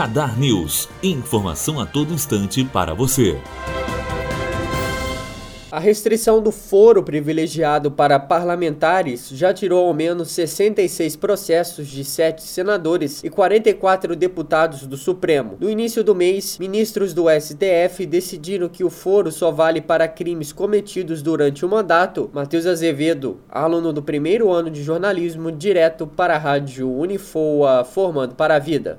Radar News. Informação a todo instante para você. A restrição do foro privilegiado para parlamentares já tirou ao menos 66 processos de sete senadores e 44 deputados do Supremo. No início do mês, ministros do STF decidiram que o foro só vale para crimes cometidos durante o mandato. Matheus Azevedo, aluno do primeiro ano de jornalismo, direto para a rádio Unifoa, formando para a vida.